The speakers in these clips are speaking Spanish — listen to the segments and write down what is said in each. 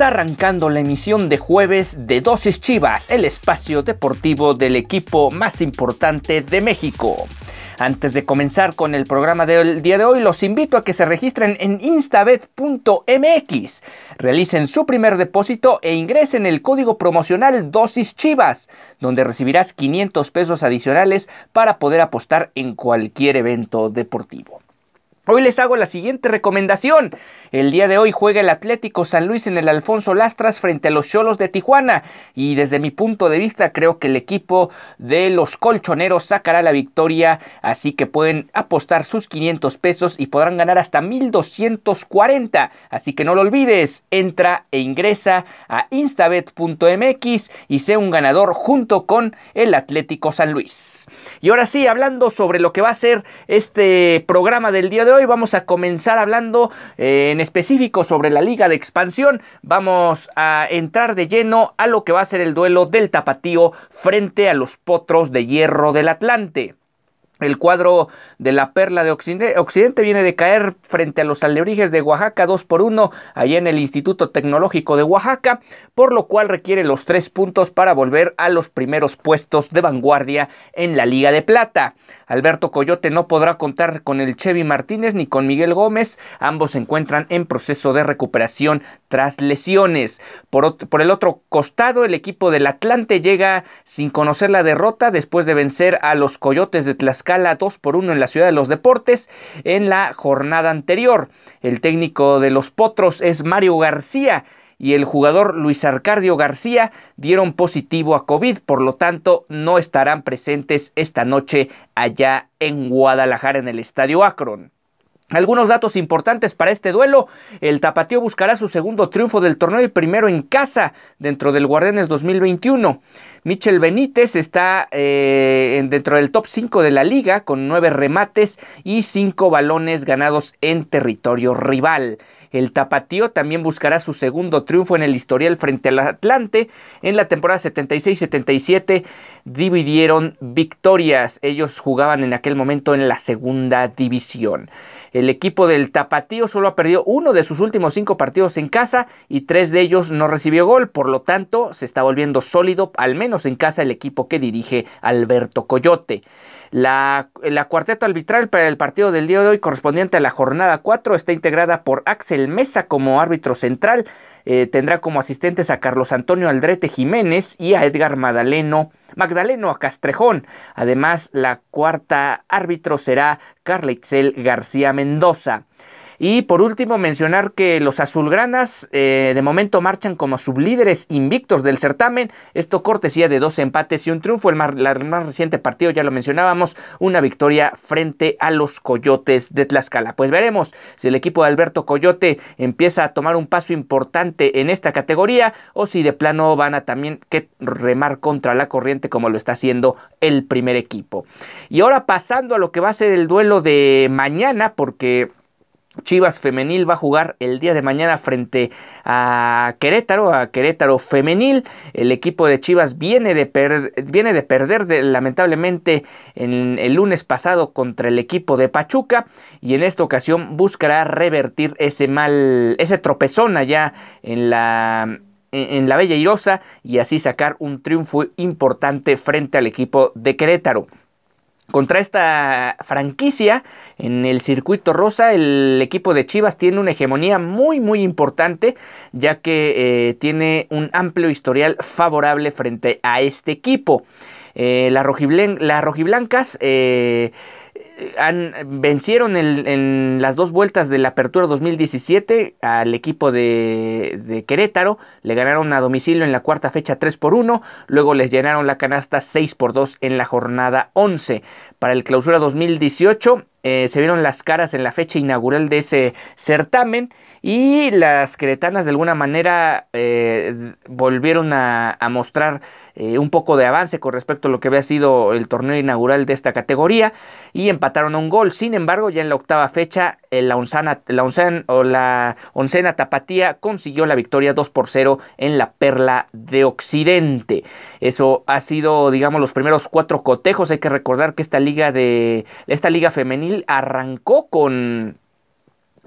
Está arrancando la emisión de jueves de Dosis Chivas, el espacio deportivo del equipo más importante de México. Antes de comenzar con el programa del día de hoy, los invito a que se registren en instabet.mx, realicen su primer depósito e ingresen el código promocional Dosis Chivas, donde recibirás 500 pesos adicionales para poder apostar en cualquier evento deportivo. Hoy les hago la siguiente recomendación. El día de hoy juega el Atlético San Luis en el Alfonso Lastras frente a los Cholos de Tijuana y desde mi punto de vista creo que el equipo de los colchoneros sacará la victoria, así que pueden apostar sus 500 pesos y podrán ganar hasta 1240. Así que no lo olvides, entra e ingresa a instabet.mx y sé un ganador junto con el Atlético San Luis. Y ahora sí, hablando sobre lo que va a ser este programa del día de hoy, vamos a comenzar hablando eh, en específico sobre la liga de expansión. Vamos a entrar de lleno a lo que va a ser el duelo del tapatío frente a los potros de hierro del Atlante. El cuadro de la Perla de Occidente, viene de caer frente a los alebrijes de Oaxaca 2 por 1 allá en el Instituto Tecnológico de Oaxaca, por lo cual requiere los tres puntos para volver a los primeros puestos de vanguardia en la Liga de Plata. Alberto Coyote no podrá contar con el Chevy Martínez ni con Miguel Gómez. Ambos se encuentran en proceso de recuperación tras lesiones. Por, el otro costado, el equipo del Atlante llega sin conocer la derrota después de vencer a los Coyotes de Tlaxcala 2 por 1 en la Ciudad de los Deportes en la jornada anterior. El técnico de los Potros es Mario García y el jugador Luis Arcadio García dieron positivo a COVID, por lo tanto no estarán presentes esta noche allá en Guadalajara en el Estadio Akron. Algunos datos importantes para este duelo. El Tapatío buscará su segundo triunfo del torneo y primero en casa dentro del Guardianes 2021. Michel Benítez está eh, dentro del top 5 de la liga con nueve remates y cinco balones ganados en territorio rival. El Tapatío también buscará su segundo triunfo en el historial frente al Atlante. En la temporada 76-77 dividieron victorias. Ellos jugaban en aquel momento en la segunda división. El equipo del Tapatío solo ha perdido uno de sus últimos cinco partidos en casa y tres de ellos no recibió gol. Por lo tanto, se está volviendo sólido, al menos en casa, el equipo que dirige Alberto Coyote. La, cuarteta arbitral para el partido del día de hoy correspondiente a la jornada 4 está integrada por Axel Mesa como árbitro central. Eh, tendrá como asistentes a Carlos Antonio Aldrete Jiménez y a Edgar Magdaleno, Magdaleno Castrejón. Además, la cuarta árbitro será Carla García Mendoza. Y por último, mencionar que los azulgranas eh, de momento marchan como sublíderes invictos del certamen. Esto cortesía de dos empates y un triunfo. El más, más reciente partido, ya lo mencionábamos, una victoria frente a los Coyotes de Tlaxcala. Pues veremos si el equipo de Alberto Coyote empieza a tomar un paso importante en esta categoría o si de plano van a también que remar contra la corriente como lo está haciendo el primer equipo. Y ahora pasando a lo que va a ser el duelo de mañana, porque Chivas Femenil va a jugar el día de mañana frente a Querétaro, a Querétaro Femenil. El equipo de Chivas viene de, viene de perder lamentablemente en el lunes pasado contra el equipo de Pachuca y en esta ocasión buscará revertir ese mal, ese tropezón allá en la en la Bella Irosa y así sacar un triunfo importante frente al equipo de Querétaro. Contra esta franquicia en el circuito rosa, el equipo de Chivas tiene una hegemonía muy muy importante, ya que eh, tiene un amplio historial favorable frente a este equipo. las, rojiblancas vencieron en las dos vueltas de la apertura 2017 al equipo de, Querétaro, le ganaron a domicilio en la cuarta fecha 3 por 1, luego les llenaron la canasta 6 por 2 en la jornada 11. Para el clausura 2018 eh, se vieron las caras en la fecha inaugural de ese certamen y las queretanas de alguna manera eh, volvieron a, mostrar eh, un poco de avance con respecto a lo que había sido el torneo inaugural de esta categoría y empataron a un gol. Sin embargo, ya en la octava fecha, la, onzana, la, o la oncena tapatía consiguió la victoria 2 por 0 en la Perla de Occidente. Eso ha sido, digamos, los primeros cuatro cotejos. Hay que recordar que esta liga de esta liga femenil arrancó con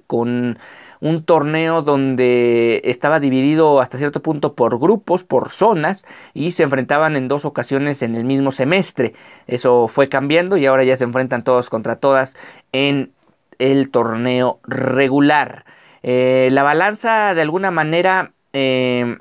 con un torneo donde estaba dividido hasta cierto punto por grupos, por zonas, y se enfrentaban en dos ocasiones en el mismo semestre. Eso fue cambiando y ahora ya se enfrentan todos contra todas en el torneo regular. Eh, la balanza de alguna manera eh,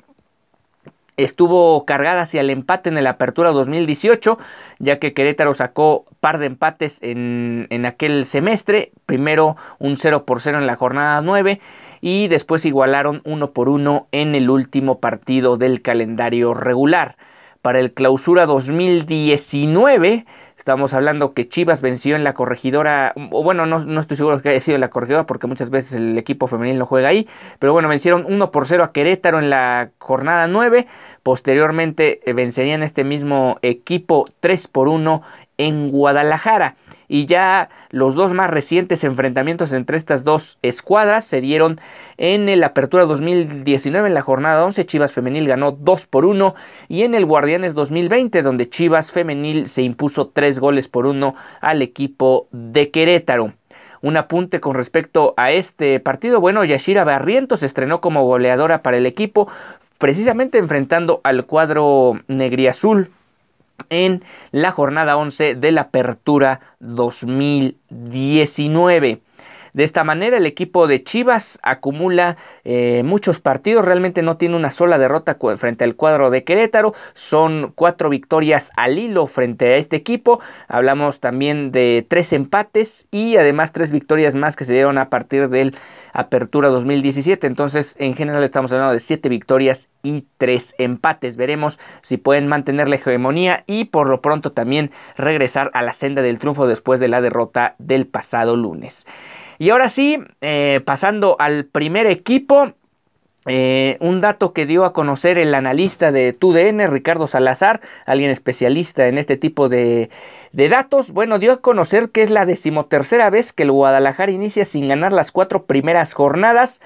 estuvo cargada hacia el empate en la apertura 2018, ya que Querétaro sacó par de empates en, en aquel semestre, primero un 0 por 0 en la jornada 9 y después igualaron 1 por 1 en el último partido del calendario regular. Para el clausura 2019 Estamos hablando que Chivas venció en la corregidora, o bueno, no, no, estoy seguro que haya sido en la corregidora porque muchas veces el equipo femenil no juega ahí, pero bueno, vencieron 1 por 0 a Querétaro en la jornada 9, posteriormente eh, vencerían este mismo equipo 3 por 1 en Guadalajara y ya los dos más recientes enfrentamientos entre estas dos escuadras se dieron en el Apertura 2019 en la jornada 11 Chivas Femenil ganó 2 por 1 y en el Guardianes 2020 donde Chivas Femenil se impuso 3 goles por 1 al equipo de Querétaro. Un apunte con respecto a este partido, bueno, Yashira Barrientos estrenó como goleadora para el equipo, precisamente enfrentando al cuadro negriazul en la jornada 11 de la Apertura 2019. De esta manera el equipo de Chivas acumula eh, muchos partidos, realmente no tiene una sola derrota frente al cuadro de Querétaro, son cuatro victorias al hilo frente a este equipo, hablamos también de tres empates y además tres victorias más que se dieron a partir del Apertura 2017. Entonces, en general estamos hablando de 7 victorias y 3 empates. Veremos si pueden mantener la hegemonía y por lo pronto también regresar a la senda del triunfo después de la derrota del pasado lunes. Y ahora sí, eh, pasando al primer equipo, eh, un dato que dio a conocer el analista de TUDN, Ricardo Salazar, alguien especialista en este tipo de de datos, bueno, dio a conocer que es la decimotercera vez que el Guadalajara inicia sin ganar las cuatro primeras jornadas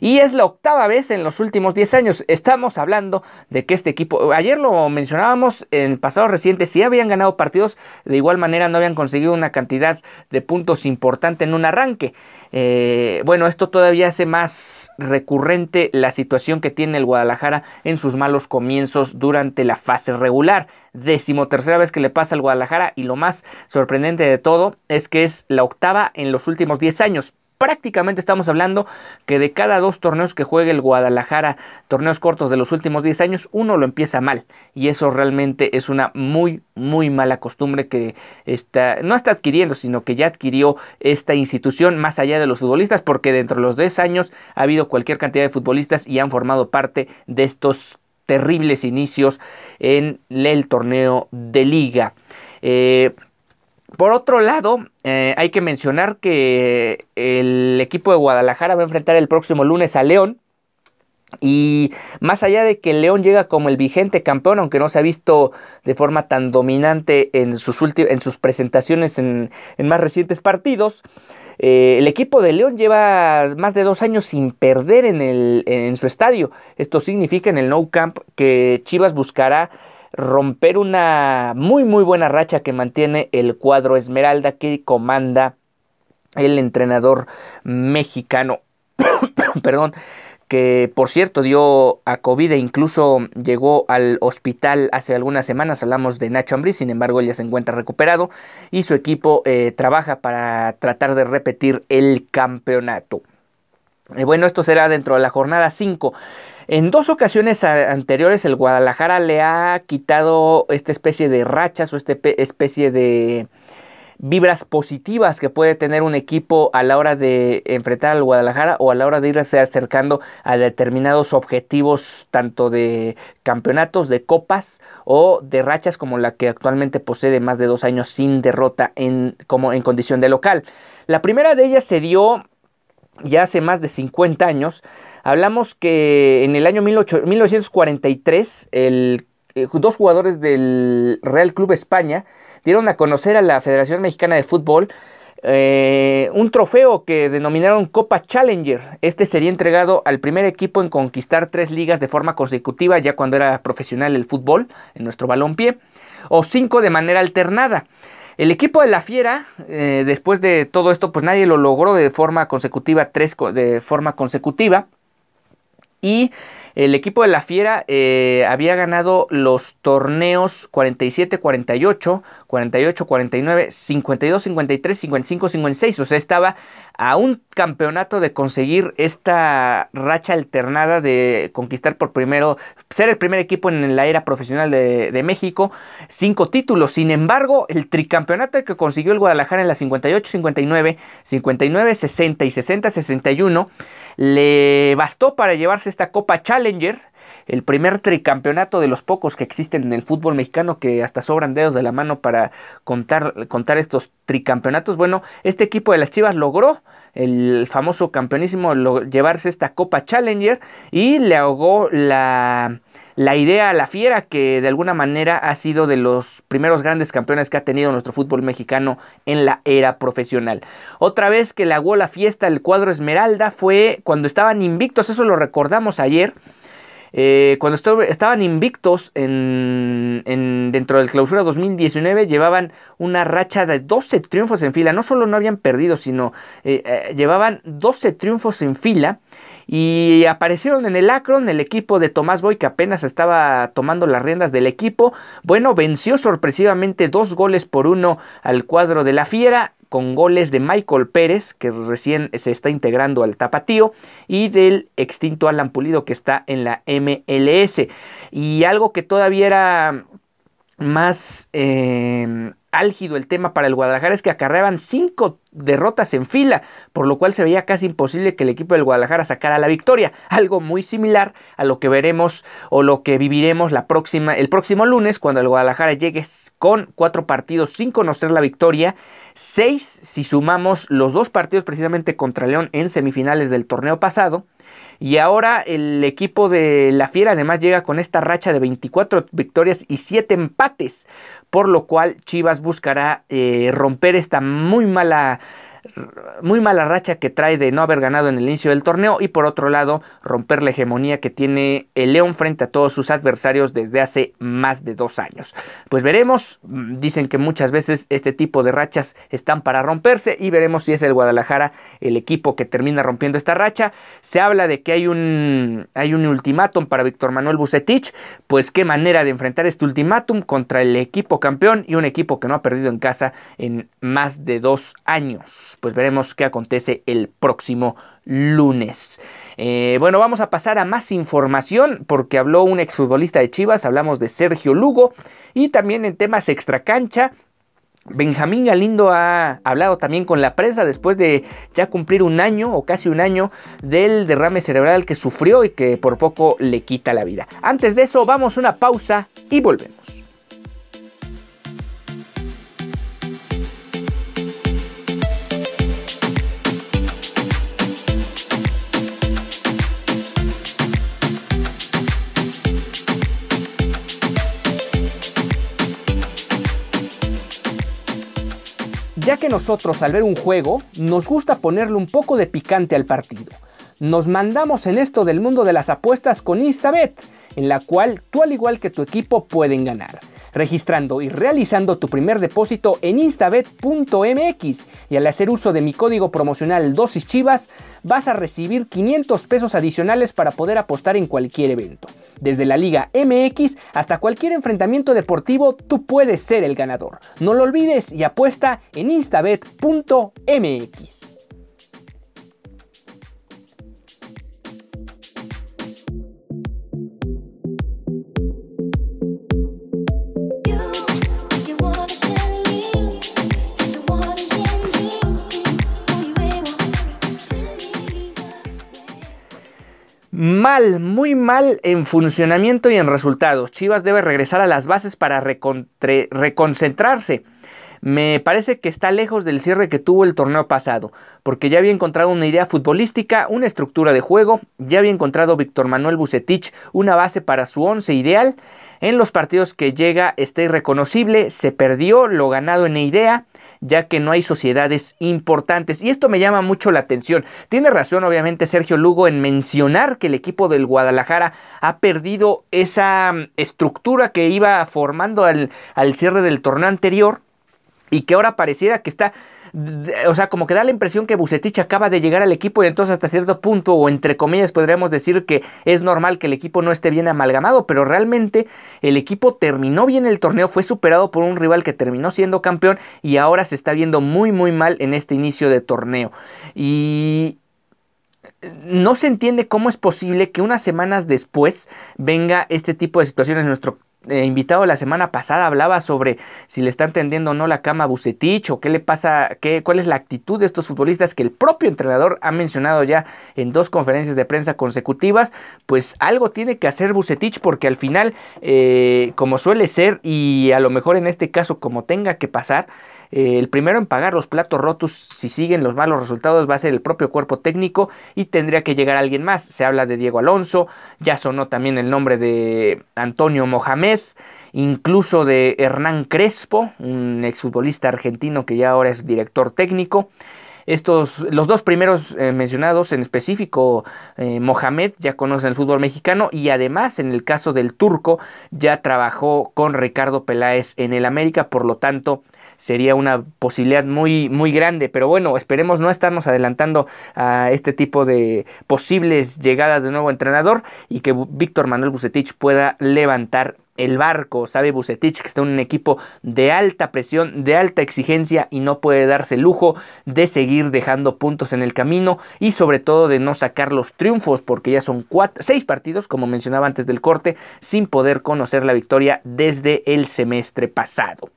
y es la octava vez en los últimos 10 años. Estamos hablando de que este equipo, ayer lo mencionábamos en el pasado reciente, si habían ganado partidos, de igual manera no habían conseguido una cantidad de puntos importante en un arranque. Eh, bueno, esto todavía hace más recurrente la situación que tiene el Guadalajara en sus malos comienzos durante la fase regular. Decimotercera vez que le pasa al Guadalajara y lo más sorprendente de todo es que es la octava en los últimos 10 años prácticamente estamos hablando que de cada dos torneos que juegue el Guadalajara, torneos cortos de los últimos 10 años, uno lo empieza mal. Y eso realmente es una muy, muy mala costumbre que está, no está adquiriendo, sino que ya adquirió esta institución más allá de los futbolistas, porque dentro de los 10 años ha habido cualquier cantidad de futbolistas y han formado parte de estos terribles inicios en el torneo de liga. Eh, por otro lado, eh, hay que mencionar que el equipo de Guadalajara va a enfrentar el próximo lunes a León. Y más allá de que León llega como el vigente campeón, aunque no se ha visto de forma tan dominante en sus, en sus presentaciones en, más recientes partidos, eh, el equipo de León lleva más de dos años sin perder en, el, en su estadio. Esto significa en el No Camp que Chivas buscará romper una muy muy buena racha que mantiene el cuadro Esmeralda que comanda el entrenador mexicano. Perdón, que por cierto dio a COVID e incluso llegó al hospital hace algunas semanas, hablamos de Nacho Ambriz, sin embargo ya se encuentra recuperado y su equipo eh, trabaja para tratar de repetir el campeonato. Eh, bueno, esto será dentro de la jornada 5. En dos ocasiones anteriores el Guadalajara le ha quitado esta especie de rachas o esta especie de vibras positivas que puede tener un equipo a la hora de enfrentar al Guadalajara o a la hora de irse acercando a determinados objetivos tanto de campeonatos, de copas o de rachas como la que actualmente posee más de dos años sin derrota en, como en condición de local. La primera de ellas se dio ya hace más de 50 años. Hablamos que en el año 1943 el, eh, dos jugadores del Real Club España dieron a conocer a la Federación Mexicana de Fútbol eh, un trofeo que denominaron Copa Challenger. Este sería entregado al primer equipo en conquistar tres ligas de forma consecutiva, ya cuando era profesional el fútbol, en nuestro balompié, o cinco de manera alternada. El equipo de la Fiera, eh, después de todo esto, pues nadie lo logró de forma consecutiva, tres de forma consecutiva. Y el equipo de la Fiera eh, había ganado los torneos 47-48, 48-49, 52-53, 55-56. O sea, estaba a un campeonato de conseguir esta racha alternada de conquistar por primero, ser el primer equipo en la era profesional de, México, cinco títulos. Sin embargo, el tricampeonato que consiguió el Guadalajara en la 58-59, 59-60 y 60-61 le bastó para llevarse esta Copa Challenger, el primer tricampeonato de los pocos que existen en el fútbol mexicano, que hasta sobran dedos de la mano para contar, contar estos tricampeonatos. Bueno, este equipo de las Chivas logró el famoso campeonísimo llevarse esta Copa Challenger y le ahogó la la idea La Fiera, que de alguna manera ha sido de los primeros grandes campeones que ha tenido nuestro fútbol mexicano en la era profesional. Otra vez que le hago la fiesta el cuadro Esmeralda fue cuando estaban invictos, eso lo recordamos ayer. Eh, cuando estaban invictos en, dentro del clausura 2019, llevaban una racha de 12 triunfos en fila. No solo no habían perdido, sino eh, eh, llevaban 12 triunfos en fila. Y aparecieron en el Akron el equipo de Tomás Boy que apenas estaba tomando las riendas del equipo. Bueno, venció sorpresivamente dos goles por uno al cuadro de la Fiera con goles de Michael Pérez, que recién se está integrando al tapatío, y del extinto Alan Pulido, que está en la MLS. Y algo que todavía era más eh, álgido el tema para el Guadalajara es que acarreaban cinco derrotas en fila, por lo cual se veía casi imposible que el equipo del Guadalajara sacara la victoria, algo muy similar a lo que veremos o lo que viviremos la próxima, el próximo lunes cuando el Guadalajara llegue con cuatro partidos sin conocer la victoria, seis si sumamos los dos partidos precisamente contra León en semifinales del torneo pasado, y ahora el equipo de la Fiera además llega con esta racha de 24 victorias y 7 empates, por lo cual Chivas buscará eh, romper esta muy mala muy mala racha que trae de no haber ganado en el inicio del torneo y por otro lado romper la hegemonía que tiene el León frente a todos sus adversarios desde hace más de dos años. Pues veremos, mm, dicen que muchas veces este tipo de rachas están para romperse y veremos si es el Guadalajara el equipo que termina rompiendo esta racha. Se habla de que hay un, hay un ultimátum para Víctor Manuel Bucetich, pues qué manera de enfrentar este ultimátum contra el equipo campeón y un equipo que no ha perdido en casa en más de dos años pues veremos qué acontece el próximo lunes. Eh, bueno, vamos a pasar a más información porque habló un exfutbolista de Chivas, hablamos de Sergio Lugo y también en temas extracancha. Benjamín Galindo ha hablado también con la prensa después de ya cumplir un año o casi un año del derrame cerebral que sufrió y que por poco le quita la vida. Antes de eso, vamos a una pausa y volvemos. Ya que nosotros al ver un juego nos gusta ponerle un poco de picante al partido. Nos mandamos en esto del mundo de las apuestas con Instabet, en la cual tú al igual que tu equipo pueden ganar registrando y realizando tu primer depósito en instabet.mx y al hacer uso de mi código promocional dosis chivas vas a recibir 500 pesos adicionales para poder apostar en cualquier evento. Desde la Liga MX hasta cualquier enfrentamiento deportivo, tú puedes ser el ganador. No lo olvides y apuesta en instabet.mx. Mal, muy mal en funcionamiento y en resultados. Chivas debe regresar a las bases para reconcentrarse. Me parece que está lejos del cierre que tuvo el torneo pasado, porque ya había encontrado una idea futbolística, una estructura de juego, ya había encontrado Víctor Manuel Bucetich una base para su once ideal. En los partidos que llega está irreconocible, se perdió lo ganado en idea ya que no hay sociedades importantes. Y esto me llama mucho la atención. Tiene razón, obviamente, Sergio Lugo en mencionar que el equipo del Guadalajara ha perdido esa mm, estructura que iba formando al, al cierre del torneo anterior y que ahora pareciera que está o sea, como que da la impresión que Bucetich acaba de llegar al equipo y entonces hasta cierto punto, o entre comillas, podríamos decir que es normal que el equipo no esté bien amalgamado, pero realmente el equipo terminó bien el torneo, fue superado por un rival que terminó siendo campeón y ahora se está viendo muy, muy mal en este inicio de torneo. Y, no se entiende cómo es posible que unas semanas después venga este tipo de situaciones. Nuestro eh, invitado la semana pasada hablaba sobre si le están tendiendo o no la cama a Bucetich o qué le pasa, qué, cuál es la actitud de estos futbolistas que el propio entrenador ha mencionado ya en dos conferencias de prensa consecutivas, pues algo tiene que hacer Bucetich porque al final, eh, como suele ser y a lo mejor en este caso como tenga que pasar, eh, el primero en pagar los platos rotos si siguen los malos resultados va a ser el propio cuerpo técnico y tendría que llegar alguien más. Se habla de Diego Alonso, ya sonó también el nombre de Antonio Mohamed incluso de Hernán Crespo, un exfutbolista argentino que ya ahora es director técnico. Estos, los dos primeros eh, mencionados, en específico eh, Mohamed, ya conocen el fútbol mexicano y además en el caso del turco ya trabajó con Ricardo Peláez en el América, por lo tanto sería una posibilidad muy, muy grande. Pero bueno, esperemos no estarnos adelantando a este tipo de posibles llegadas de nuevo entrenador y que Víctor Manuel Bucetich pueda levantar el barco. Sabe Bucetich que está en un equipo de alta presión, de alta exigencia y no puede darse el lujo de seguir dejando puntos en el camino y sobre todo de no sacar los triunfos porque ya son seis partidos, como mencionaba antes del corte, sin poder conocer la victoria desde el semestre pasado.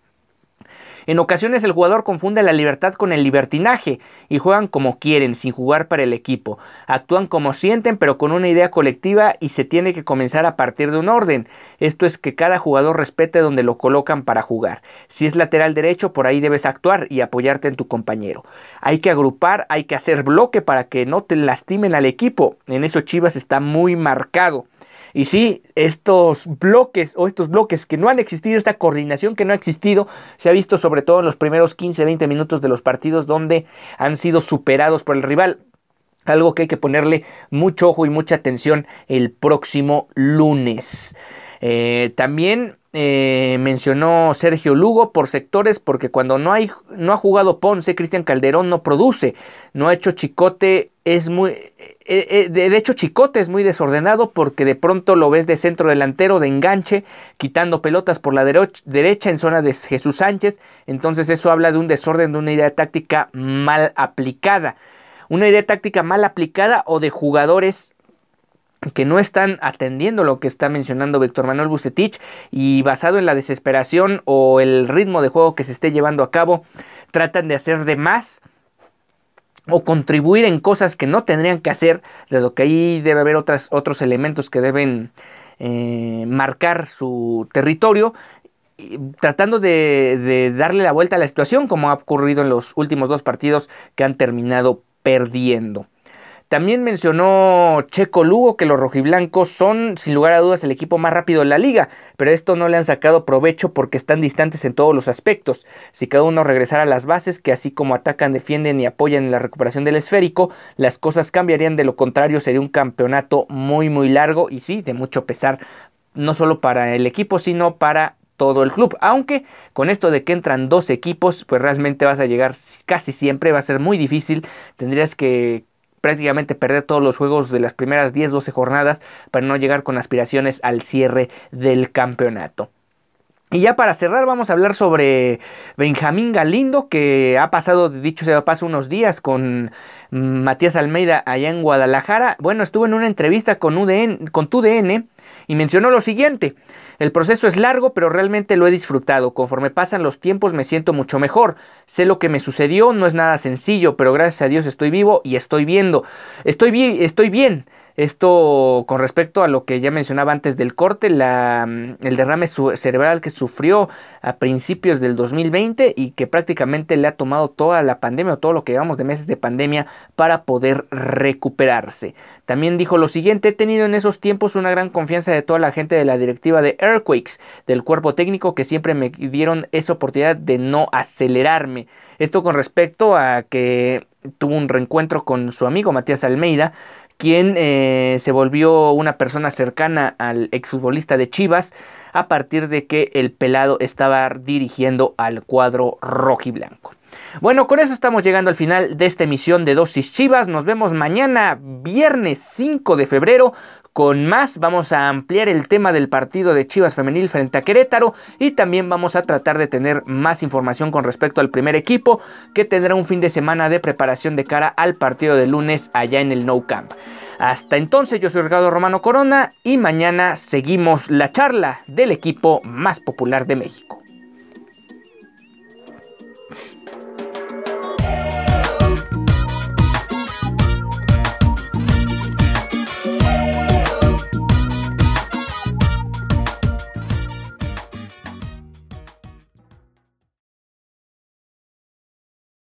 En ocasiones el jugador confunde la libertad con el libertinaje y juegan como quieren, sin jugar para el equipo. Actúan como sienten, pero con una idea colectiva y se tiene que comenzar a partir de un orden. Esto es que cada jugador respete donde lo colocan para jugar. Si es lateral derecho, por ahí debes actuar y apoyarte en tu compañero. Hay que agrupar, hay que hacer bloque para que no te lastimen al equipo. En eso Chivas está muy marcado. Y sí, estos bloques o estos bloques que no han existido, esta coordinación que no ha existido, se ha visto sobre todo en los primeros 15-20 minutos de los partidos donde han sido superados por el rival. Algo que hay que ponerle mucho ojo y mucha atención el próximo lunes. Eh, también eh, mencionó Sergio Lugo por sectores, porque cuando no, hay, no ha jugado Ponce, Cristian Calderón no produce, no ha hecho Chicote, es muy... Eh, de hecho, Chicote es muy desordenado porque de pronto lo ves de centro delantero, de enganche, quitando pelotas por la derecha en zona de Jesús Sánchez. Entonces eso habla de un desorden, de una idea táctica mal aplicada. Una idea táctica mal aplicada o de jugadores que no están atendiendo lo que está mencionando Víctor Manuel Bucetich y basado en la desesperación o el ritmo de juego que se esté llevando a cabo, tratan de hacer de más o contribuir en cosas que no tendrían que hacer, de lo que ahí debe haber otros elementos que deben eh, marcar su territorio, tratando de darle la vuelta a la situación, como ha ocurrido en los últimos dos partidos que han terminado perdiendo. También mencionó Checo Lugo que los rojiblancos son sin lugar a dudas el equipo más rápido de la liga, pero esto no le han sacado provecho porque están distantes en todos los aspectos. Si cada uno regresara a las bases, que así como atacan, defienden y apoyan en la recuperación del esférico, las cosas cambiarían, de lo contrario sería un campeonato muy muy largo y sí, de mucho pesar, no solo para el equipo, sino para todo el club. Aunque con esto de que entran dos equipos, pues realmente vas a llegar casi siempre, va a ser muy difícil. Tendrías que prácticamente perder todos los juegos de las primeras 10-12 jornadas para no llegar con aspiraciones al cierre del campeonato. Y ya para cerrar vamos a hablar sobre Benjamín Galindo que ha pasado, dicho sea paso, unos días con Matías Almeida allá en Guadalajara. Bueno, estuvo en una entrevista con, UDN, con TUDN y mencionó lo siguiente. El proceso es largo, pero realmente lo he disfrutado. Conforme pasan los tiempos me siento mucho mejor. Sé lo que me sucedió, no es nada sencillo, pero gracias a Dios estoy vivo y estoy viendo. Estoy, estoy bien. Esto con respecto a lo que ya mencionaba antes del corte, la, el derrame cerebral que sufrió a principios del 2020 y que prácticamente le ha tomado toda la pandemia o todo lo que llevamos de meses de pandemia para poder recuperarse. También dijo lo siguiente, he tenido en esos tiempos una gran confianza de toda la gente de la directiva de Earthquakes, del cuerpo técnico que siempre me dieron esa oportunidad de no acelerarme. Esto con respecto a que tuvo un reencuentro con su amigo Matías Almeida, quien eh, se volvió una persona cercana al exfutbolista de Chivas a partir de que el pelado estaba dirigiendo al cuadro rojiblanco. Bueno, con eso estamos llegando al final de esta emisión de Dosis Chivas. Nos vemos mañana, viernes 5 de febrero, con más. Vamos a ampliar el tema del partido de Chivas Femenil frente a Querétaro y también vamos a tratar de tener más información con respecto al primer equipo que tendrá un fin de semana de preparación de cara al partido de lunes allá en el No Camp. Hasta entonces yo soy Ricardo Romano Corona y mañana seguimos la charla del equipo más popular de México.